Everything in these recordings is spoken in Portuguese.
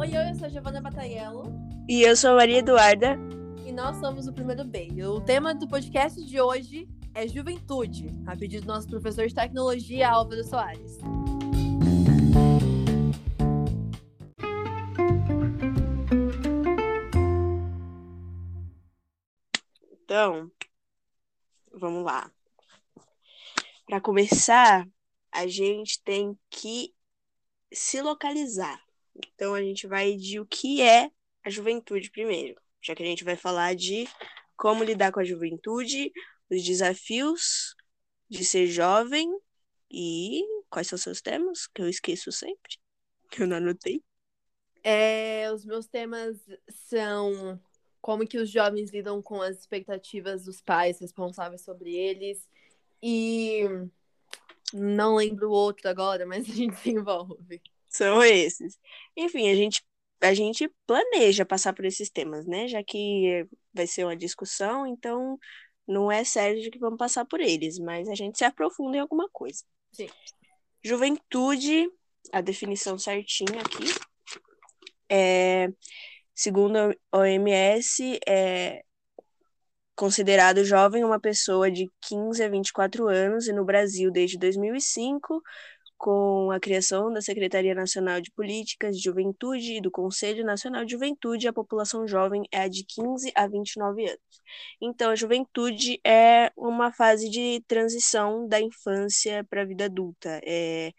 Oi, eu sou a Giovana Bataiello. E eu sou a Maria Eduarda. E nós somos o Primeiro B. O tema do podcast de hoje é juventude, a pedido do nosso professor de tecnologia, Álvaro Soares. Então, vamos lá. Para começar, a gente tem que se localizar. Então, a gente vai de o que é a juventude primeiro, já que a gente vai falar de como lidar com a juventude, os desafios de ser jovem e quais são seus temas, que eu esqueço sempre, que eu não anotei. É, os meus temas são como que os jovens lidam com as expectativas dos pais responsáveis sobre eles e não lembro o outro agora, mas a gente se envolve. São esses. Enfim, a gente a gente planeja passar por esses temas, né? Já que vai ser uma discussão, então não é sério de que vamos passar por eles, mas a gente se aprofunda em alguma coisa. Sim. Juventude, a definição certinha aqui, é, segundo a OMS, é considerado jovem uma pessoa de 15 a 24 anos e no Brasil desde 2005 com a criação da Secretaria Nacional de Políticas de Juventude e do Conselho Nacional de Juventude, a população jovem é a de 15 a 29 anos. Então, a juventude é uma fase de transição da infância para a vida adulta. É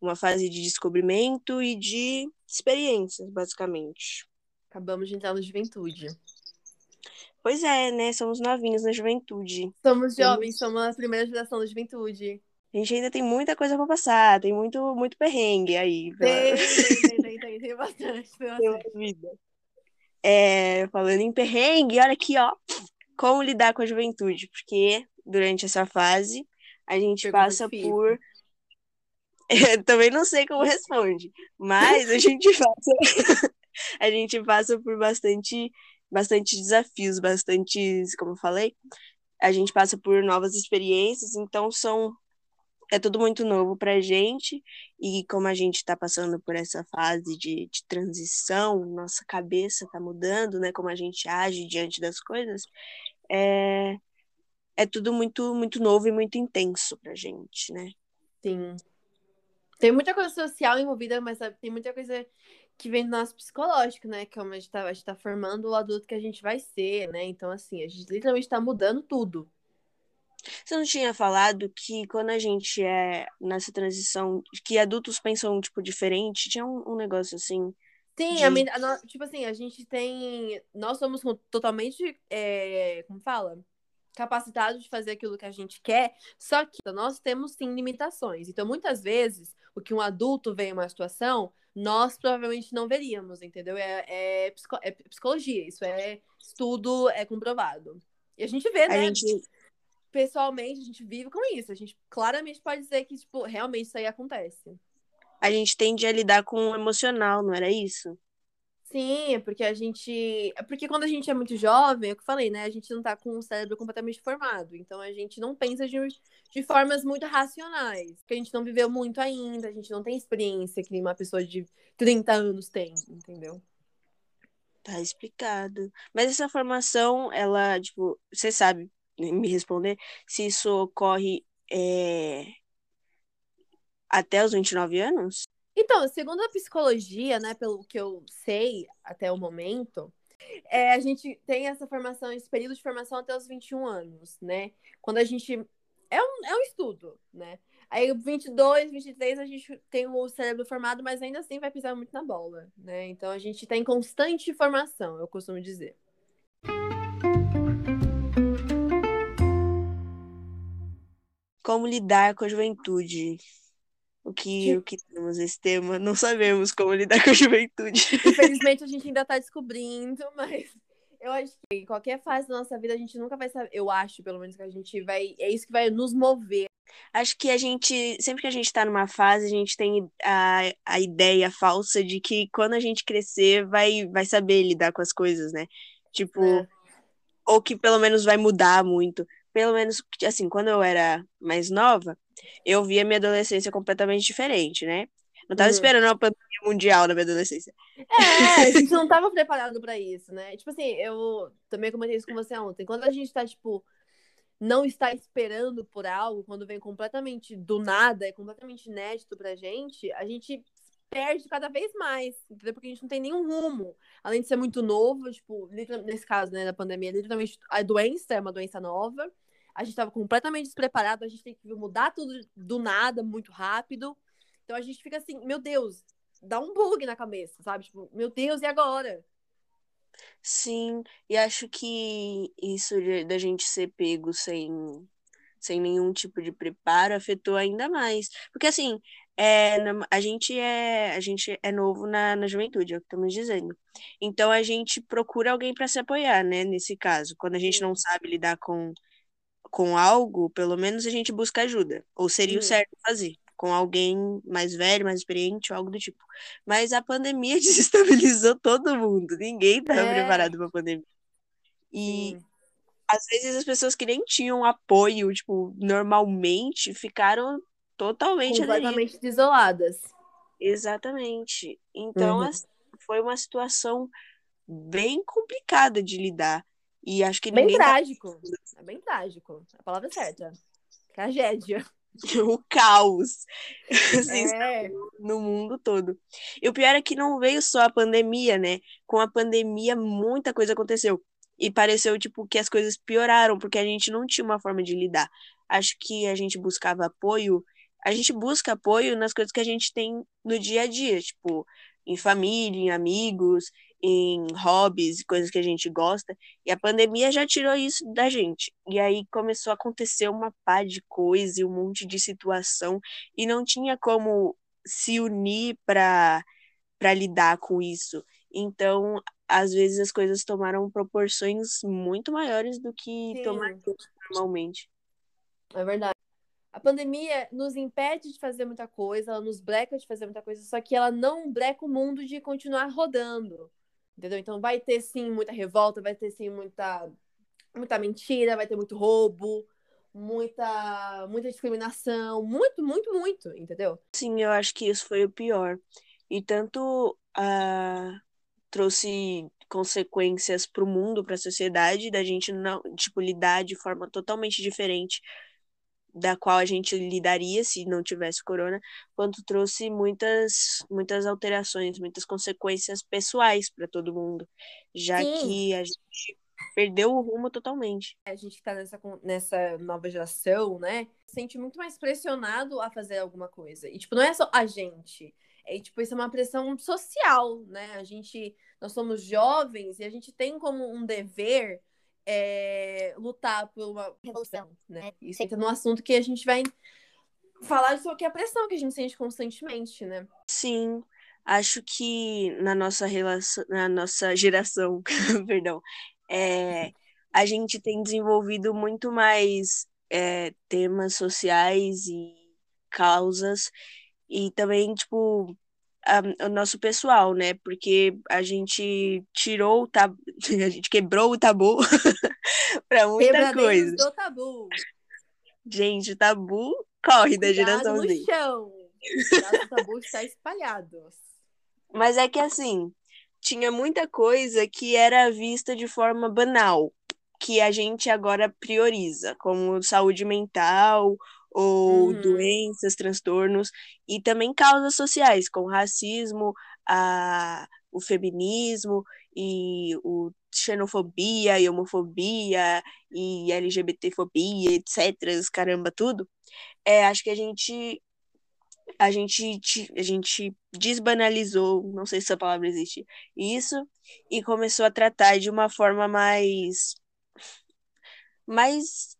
uma fase de descobrimento e de experiências, basicamente. Acabamos de entrar na juventude. Pois é, né? Somos novinhos na juventude. Somos jovens, somos a primeira geração da juventude. A gente ainda tem muita coisa para passar, tem muito, muito perrengue aí. Pela... Tem, tem, tem, tem, bastante. Tem vida. É, falando em perrengue, olha aqui, ó. Como lidar com a juventude, porque durante essa fase a gente Pergunta passa por. Eu também não sei como responde, mas a gente passa, a gente passa por bastante, bastante desafios, bastantes, como eu falei, a gente passa por novas experiências, então são é tudo muito novo pra gente, e como a gente tá passando por essa fase de, de transição, nossa cabeça tá mudando, né? Como a gente age diante das coisas, é, é tudo muito, muito novo e muito intenso pra gente, né? Sim. Tem muita coisa social envolvida, mas sabe, tem muita coisa que vem do nosso psicológico, né? A gente tá, a gente tá formando o adulto que a gente vai ser, né? Então, assim, a gente literalmente tá mudando tudo. Você não tinha falado que quando a gente é nessa transição, que adultos pensam, tipo, diferente? Tinha um, um negócio assim. Sim, De- a men- a tipo assim, a gente tem. Nós somos totalmente. é, como fala? Capacitados de fazer aquilo que a gente quer, só que nós temos sim limitações. Então, muitas vezes, o que um adulto vê em uma situação, nós provavelmente não veríamos, entendeu? É, é, é psicologia, isso é estudo, é comprovado. E a gente vê, A né? gente, Pessoalmente, a gente vive com isso. A gente claramente pode dizer que, tipo, realmente isso aí acontece. a gente tende a lidar com o emocional, não era isso? Sim, é porque a gente. É porque quando a gente é muito jovem, é o que eu falei, né? A gente não tá com o cérebro completamente formado. Então a gente não pensa de, de formas muito racionais. Porque a gente não viveu muito ainda, a gente não tem experiência que uma pessoa de 30 anos tem, entendeu? Tá explicado. Mas essa formação, ela, tipo, você sabe me responder se isso ocorre é, até os 29 anos? Então, segundo a psicologia, né, pelo que eu sei até o momento, é, a gente tem essa formação, esse período de formação até os 21 anos, né? Quando a gente. É um, é um estudo, né? Aí, 22, 23, a gente tem o cérebro formado, mas ainda assim vai pisar muito na bola, né? Então, a gente tá em constante formação, eu costumo dizer. Como lidar com a juventude? O que, o que temos esse tema? Não sabemos como lidar com a juventude. Infelizmente, a gente ainda tá descobrindo, mas eu acho que em qualquer fase da nossa vida a gente nunca vai saber. Eu acho, pelo menos, que a gente vai. É isso que vai nos mover. Acho que a gente, sempre que a gente tá numa fase, a gente tem a, a ideia falsa de que quando a gente crescer, vai, vai saber lidar com as coisas, né? Tipo, É. ou que pelo menos vai mudar muito. Pelo menos, assim, quando eu era mais nova, eu via minha adolescência completamente diferente, né? Não tava Uhum. esperando uma pandemia mundial na minha adolescência. É, a gente não tava preparado pra isso, né? Tipo assim, eu também comentei isso com você ontem. Quando a gente tá, tipo, não está esperando por algo, quando vem completamente do nada, é completamente inédito pra gente, a gente perde cada vez mais, entendeu? Porque a gente não tem nenhum rumo. Além de ser muito novo, tipo, nesse caso, né, da pandemia, literalmente a doença é uma doença nova. A gente tava completamente despreparado, a gente tem que mudar tudo do nada, muito rápido. Então a gente fica assim, meu Deus, dá um bug na cabeça, sabe? Tipo, meu Deus, e agora? Sim, e acho que isso da gente ser pego sem, sem nenhum tipo de preparo afetou ainda mais. Porque assim, é, a gente é, a gente é novo na, na juventude, é o que estamos dizendo. Então a gente procura alguém para se apoiar, né? Nesse caso, quando a gente não sabe lidar com, com algo, pelo menos a gente busca ajuda. Ou seria o certo fazer. Com alguém mais velho, mais experiente, ou algo do tipo. Mas a pandemia desestabilizou todo mundo. Ninguém estava É. preparado para a pandemia. E Sim. às vezes as pessoas que nem tinham apoio, tipo, normalmente, ficaram totalmente. Completamente desoladas. Exatamente. Então, Uhum. assim, foi uma situação bem complicada de lidar. E acho que Bem tá trágico. É bem trágico. A palavra é certa. Tragédia. o caos assim, É. no mundo todo. E o pior é que não veio só a pandemia, né? Com a pandemia, muita coisa aconteceu. E pareceu, tipo, que as coisas pioraram, porque a gente não tinha uma forma de lidar. Acho que a gente buscava apoio, a gente busca apoio nas coisas que a gente tem no dia a dia, tipo, em família, em amigos, em hobbies, coisas que a gente gosta. E a pandemia já tirou isso da gente. E aí começou a acontecer uma pá de coisa e um monte de situação, e não tinha como se unir para para lidar com isso. Então, às vezes as coisas tomaram proporções muito maiores do que Sim. tomariam normalmente. É verdade. A pandemia nos impede de fazer muita coisa, ela nos breca de fazer muita coisa, só que ela não breca o mundo de continuar rodando. Entendeu? Então vai ter sim muita revolta, vai ter sim muita muita mentira, vai ter muito roubo, muita muita discriminação, muito, muito, muito, entendeu? Sim, eu acho que isso foi o pior. E tanto ah, trouxe consequências para o mundo, para a sociedade, da gente não, tipo, lidar de forma totalmente diferente da qual a gente lidaria se não tivesse corona, quanto trouxe muitas muitas alterações, muitas consequências pessoais para todo mundo, já Sim. que a gente perdeu o rumo totalmente. A gente que tá nessa, nessa nova geração, né, se sente muito mais pressionado a fazer alguma coisa. E, tipo, não é só a gente. É, tipo, isso é uma pressão social, né? A gente, nós somos jovens e a gente tem como um dever é, lutar por uma revolução, né? Isso entra num assunto que a gente vai falar sobre a pressão que a gente sente constantemente, né? Sim, acho que na nossa relação, na nossa geração, perdão, é, a gente tem desenvolvido muito mais é, temas sociais e causas e também, tipo, a- o nosso pessoal, né? Porque a gente tirou o tabu, a gente quebrou o tabu para muita Quebradeiros coisa. do tabu. Gente, o tabu corre da geração no Z. chão. O tabu está espalhado. Mas é que assim, tinha muita coisa que era vista de forma banal, que a gente agora prioriza, como saúde mental ou Uhum. doenças, transtornos, e também causas sociais, como racismo, a, o feminismo e o xenofobia e homofobia e LGBTfobia, etc, caramba, tudo. É, acho que a gente a gente, a gente desbanalizou, não sei se essa palavra existe, isso, e começou a tratar de uma forma mais, mais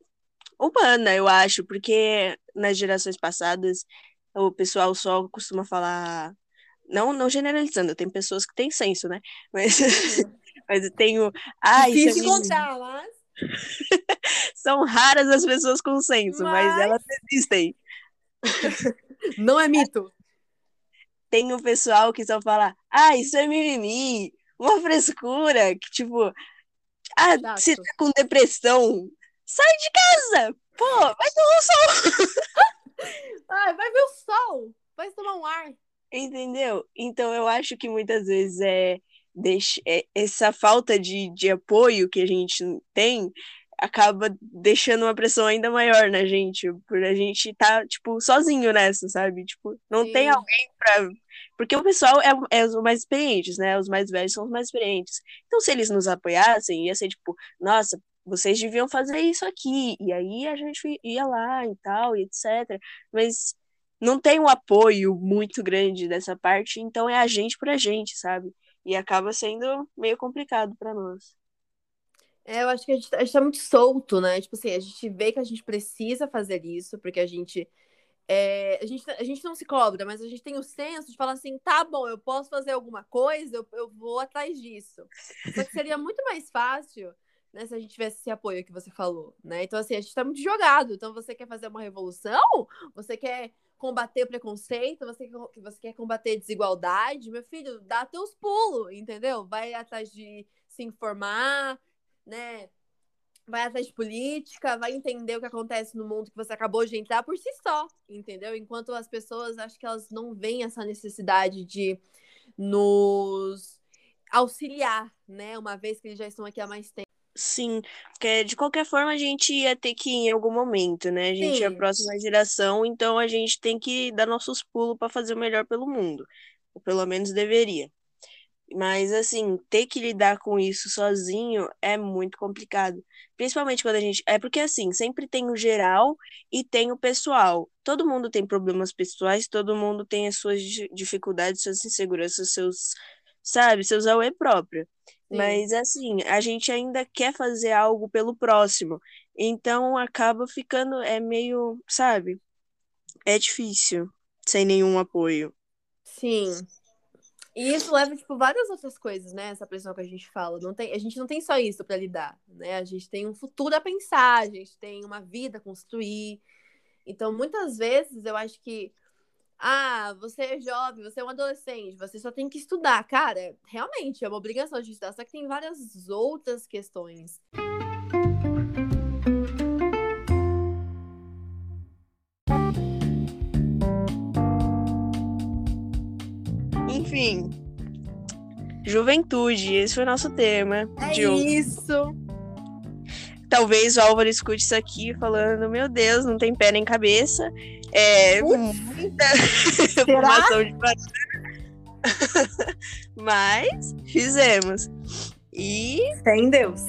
humana, eu acho, porque nas gerações passadas o pessoal só costuma falar, não, não generalizando, tem pessoas que têm senso, né? Mas, mas eu tenho, ah, isso é Difícil encontrar, mas... São raras as pessoas com senso, mas Mas- elas existem. Não é mito. tem o pessoal que só fala, ah, isso é mimimi, uma frescura, que tipo, ah, Chato. você tá com depressão, sai de casa, pô, vai tomar um sol. Ai, vai ver o sol. Vai tomar um ar. Entendeu? Então eu acho que muitas vezes é, deixa, é essa falta de, de apoio que a gente tem acaba deixando uma pressão ainda maior na gente, por a gente tá, tipo, sozinho nessa, sabe? Tipo, não Sim. tem alguém pra. Porque o pessoal é, é os mais experientes, né? Os mais velhos são os mais experientes. Então, se eles nos apoiassem, ia ser tipo, nossa, vocês deviam fazer isso aqui. E aí a gente ia lá e tal, e etc. Mas não tem um apoio muito grande dessa parte, então é a gente por a gente, sabe? E acaba sendo meio complicado para nós. É, eu acho que a gente, tá, a gente tá muito solto, né? Tipo assim, a gente vê que a gente precisa fazer isso, porque a gente. É, a, gente a gente não se cobra, mas a gente tem o senso de falar assim: tá bom, eu posso fazer alguma coisa, eu, eu vou atrás disso. Só que seria muito mais fácil né, se a gente tivesse esse apoio que você falou, né? Então, assim, a gente tá muito jogado. Então, você quer fazer uma revolução? Você quer combater o preconceito? Você, você quer combater desigualdade? Meu filho, dá teus pulos, entendeu? Vai atrás de se informar, né? Vai atrás de política, vai entender o que acontece no mundo que você acabou de entrar por si só, entendeu? Enquanto as pessoas, acho que elas não veem essa necessidade de nos auxiliar, né? Uma vez que eles já estão aqui há mais tempo. Sim, porque de qualquer forma a gente ia ter que ir em algum momento, né? A gente Sim. é a próxima geração, então a gente tem que dar nossos pulos para fazer o melhor pelo mundo. Ou pelo menos deveria. Mas, assim, ter que lidar com isso sozinho é muito complicado. Principalmente quando a gente. É porque, assim, sempre tem o geral e tem o pessoal. Todo mundo tem problemas pessoais, todo mundo tem as suas dificuldades, suas inseguranças, seus. Sabe, seus AUE próprio. Sim. Mas, assim, a gente ainda quer fazer algo pelo próximo. Então, acaba ficando. É meio. Sabe? É difícil sem nenhum apoio. Sim. E isso leva, tipo, várias outras coisas, né? Essa pressão que a gente fala. Não tem, a gente não tem só isso para lidar, né? A gente tem um futuro a pensar, a gente tem uma vida a construir. Então, muitas vezes, eu acho que ah, você é jovem, você é um adolescente, você só tem que estudar. Cara, realmente é uma obrigação de estudar, só que tem várias outras questões. Enfim, juventude, esse foi o nosso tema. É de isso. Talvez o Álvaro escute isso aqui falando: Meu Deus, não tem pé nem cabeça. É muita formação de Mas fizemos. E. Sem Deus.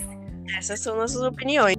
Essas são nossas opiniões.